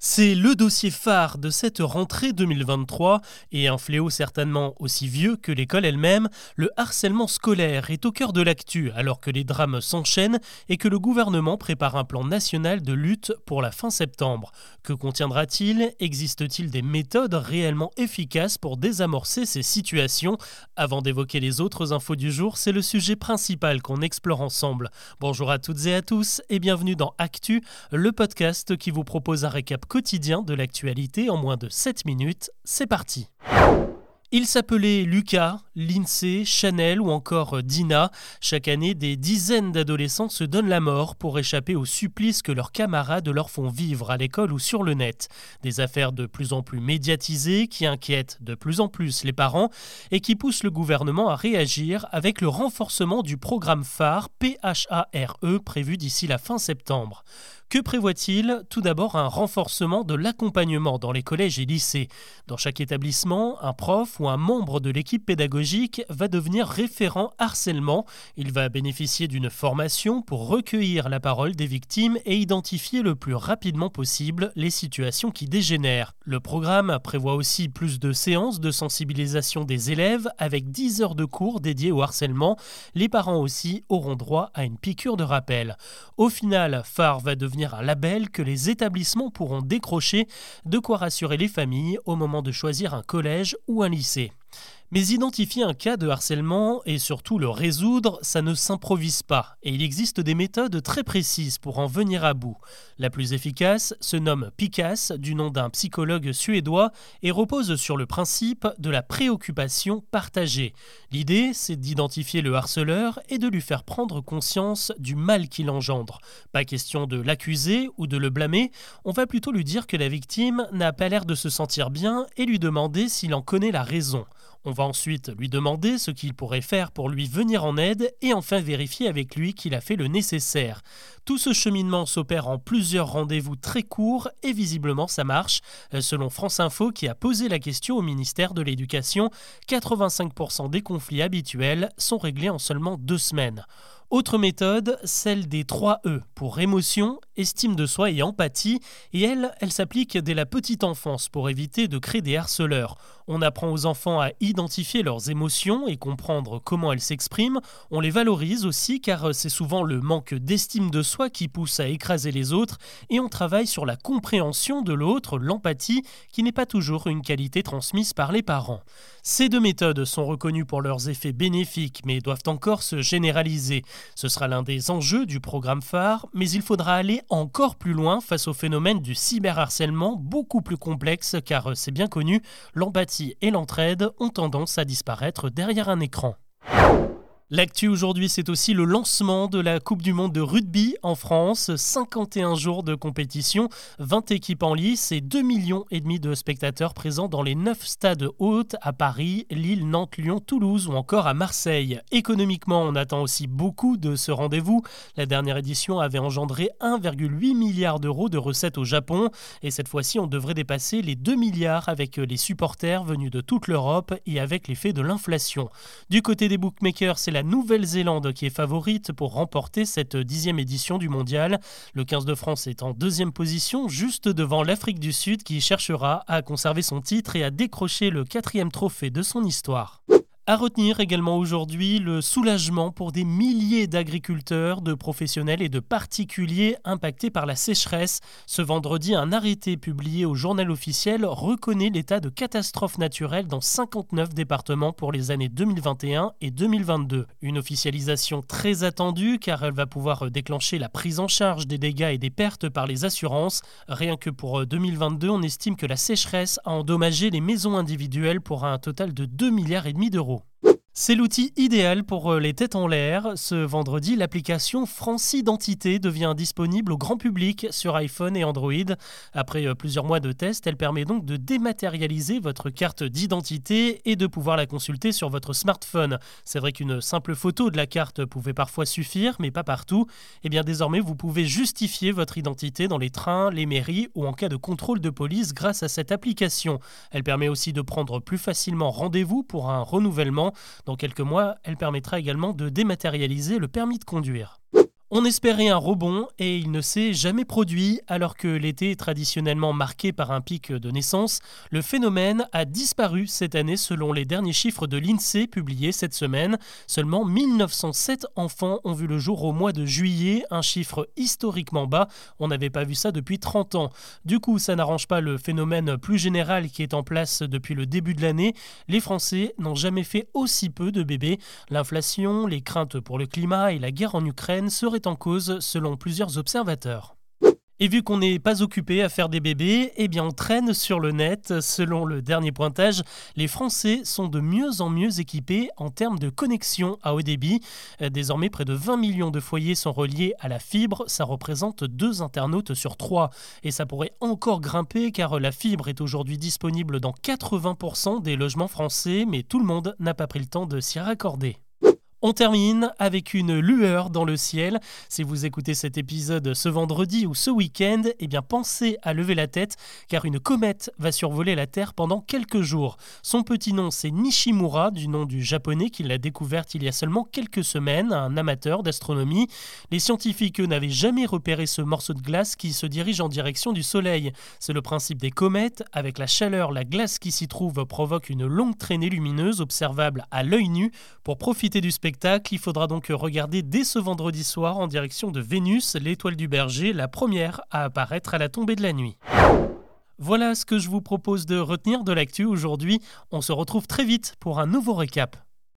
C'est le dossier phare de cette rentrée 2023 et un fléau certainement aussi vieux que l'école elle-même. Le harcèlement scolaire est au cœur de l'actu alors que les drames s'enchaînent et que le gouvernement prépare un plan national de lutte pour la fin septembre. Que contiendra-t-il? Existe-t-il des méthodes réellement efficaces pour désamorcer ces situations? Avant d'évoquer les autres infos du jour, c'est le sujet principal qu'on explore ensemble. Bonjour à toutes et à tous et bienvenue dans Actu, le podcast qui vous propose un récap quotidien de l'actualité en moins de 7 minutes. C'est parti il s'appelait Lucas, Lindsay, Chanel ou encore Dina. Chaque année, des dizaines d'adolescents se donnent la mort pour échapper au supplice que leurs camarades leur font vivre à l'école ou sur le net. Des affaires de plus en plus médiatisées qui inquiètent de plus en plus les parents et qui poussent le gouvernement à réagir avec le renforcement du programme phare PHARE prévu d'ici la fin septembre. Que prévoit-il Tout d'abord un renforcement de l'accompagnement dans les collèges et lycées. Dans chaque établissement, un prof ou un membre de l'équipe pédagogique va devenir référent harcèlement. Il va bénéficier d'une formation pour recueillir la parole des victimes et identifier le plus rapidement possible les situations qui dégénèrent. Le programme prévoit aussi plus de séances de sensibilisation des élèves avec 10 heures de cours dédiés au harcèlement. Les parents aussi auront droit à une piqûre de rappel. Au final, phare va devenir un label que les établissements pourront décrocher, de quoi rassurer les familles au moment de choisir un collège ou un lycée. Mais identifier un cas de harcèlement et surtout le résoudre, ça ne s'improvise pas, et il existe des méthodes très précises pour en venir à bout. La plus efficace se nomme PICAS, du nom d'un psychologue suédois, et repose sur le principe de la préoccupation partagée. L'idée, c'est d'identifier le harceleur et de lui faire prendre conscience du mal qu'il engendre. Pas question de l'accuser ou de le blâmer, on va plutôt lui dire que la victime n'a pas l'air de se sentir bien et lui demander s'il en connaît la raison. On va ensuite lui demander ce qu'il pourrait faire pour lui venir en aide et enfin vérifier avec lui qu'il a fait le nécessaire. Tout ce cheminement s'opère en plusieurs rendez-vous très courts et visiblement ça marche. Euh, selon France Info qui a posé la question au ministère de l'Éducation, 85% des conflits habituels sont réglés en seulement deux semaines. Autre méthode, celle des 3 E pour émotion, estime de soi et empathie, et elle, elle s'applique dès la petite enfance pour éviter de créer des harceleurs. On apprend aux enfants à identifier leurs émotions et comprendre comment elles s'expriment. On les valorise aussi car c'est souvent le manque d'estime de soi qui pousse à écraser les autres et on travaille sur la compréhension de l'autre, l'empathie, qui n'est pas toujours une qualité transmise par les parents. Ces deux méthodes sont reconnues pour leurs effets bénéfiques mais doivent encore se généraliser. Ce sera l'un des enjeux du programme phare, mais il faudra aller encore plus loin face au phénomène du cyberharcèlement, beaucoup plus complexe car c'est bien connu, l'empathie et l'entraide ont tendance à disparaître derrière un écran. L'actu aujourd'hui, c'est aussi le lancement de la Coupe du Monde de rugby en France. 51 jours de compétition, 20 équipes en lice et 2 millions et demi de spectateurs présents dans les 9 stades hôtes à Paris, Lille, Nantes, Lyon, Toulouse ou encore à Marseille. Économiquement, on attend aussi beaucoup de ce rendez-vous. La dernière édition avait engendré 1,8 milliard d'euros de recettes au Japon et cette fois-ci, on devrait dépasser les 2 milliards avec les supporters venus de toute l'Europe et avec l'effet de l'inflation. Du côté des bookmakers, c'est la Nouvelle-Zélande qui est favorite pour remporter cette dixième édition du mondial. Le 15 de France est en deuxième position, juste devant l'Afrique du Sud qui cherchera à conserver son titre et à décrocher le quatrième trophée de son histoire. À retenir également aujourd'hui le soulagement pour des milliers d'agriculteurs, de professionnels et de particuliers impactés par la sécheresse. Ce vendredi, un arrêté publié au journal officiel reconnaît l'état de catastrophe naturelle dans 59 départements pour les années 2021 et 2022. Une officialisation très attendue car elle va pouvoir déclencher la prise en charge des dégâts et des pertes par les assurances. Rien que pour 2022, on estime que la sécheresse a endommagé les maisons individuelles pour un total de 2 milliards et demi d'euros. C'est l'outil idéal pour euh, les têtes en l'air. Ce vendredi, l'application France Identité devient disponible au grand public sur iPhone et Android. Après euh, plusieurs mois de test, elle permet donc de dématérialiser votre carte d'identité et de pouvoir la consulter sur votre smartphone. C'est vrai qu'une simple photo de la carte pouvait parfois suffire, mais pas partout. Et eh bien désormais, vous pouvez justifier votre identité dans les trains, les mairies ou en cas de contrôle de police grâce à cette application. Elle permet aussi de prendre plus facilement rendez-vous pour un renouvellement. Dans quelques mois, elle permettra également de dématérialiser le permis de conduire. On espérait un rebond et il ne s'est jamais produit alors que l'été est traditionnellement marqué par un pic de naissance. Le phénomène a disparu cette année selon les derniers chiffres de l'INSEE publiés cette semaine. Seulement 1907 enfants ont vu le jour au mois de juillet, un chiffre historiquement bas. On n'avait pas vu ça depuis 30 ans. Du coup, ça n'arrange pas le phénomène plus général qui est en place depuis le début de l'année. Les Français n'ont jamais fait aussi peu de bébés. L'inflation, les craintes pour le climat et la guerre en Ukraine seraient en cause selon plusieurs observateurs. Et vu qu'on n'est pas occupé à faire des bébés, eh bien on traîne sur le net. Selon le dernier pointage, les Français sont de mieux en mieux équipés en termes de connexion à haut débit. Désormais, près de 20 millions de foyers sont reliés à la fibre. Ça représente deux internautes sur trois. Et ça pourrait encore grimper car la fibre est aujourd'hui disponible dans 80% des logements français, mais tout le monde n'a pas pris le temps de s'y raccorder. On termine avec une lueur dans le ciel. Si vous écoutez cet épisode ce vendredi ou ce week-end, eh bien pensez à lever la tête car une comète va survoler la Terre pendant quelques jours. Son petit nom c'est Nishimura, du nom du japonais qui l'a découverte il y a seulement quelques semaines, un amateur d'astronomie. Les scientifiques n'avaient jamais repéré ce morceau de glace qui se dirige en direction du Soleil. C'est le principe des comètes. Avec la chaleur, la glace qui s'y trouve provoque une longue traînée lumineuse observable à l'œil nu. Pour profiter du il faudra donc regarder dès ce vendredi soir en direction de Vénus, l'étoile du berger, la première à apparaître à la tombée de la nuit. Voilà ce que je vous propose de retenir de l'actu aujourd'hui. On se retrouve très vite pour un nouveau récap.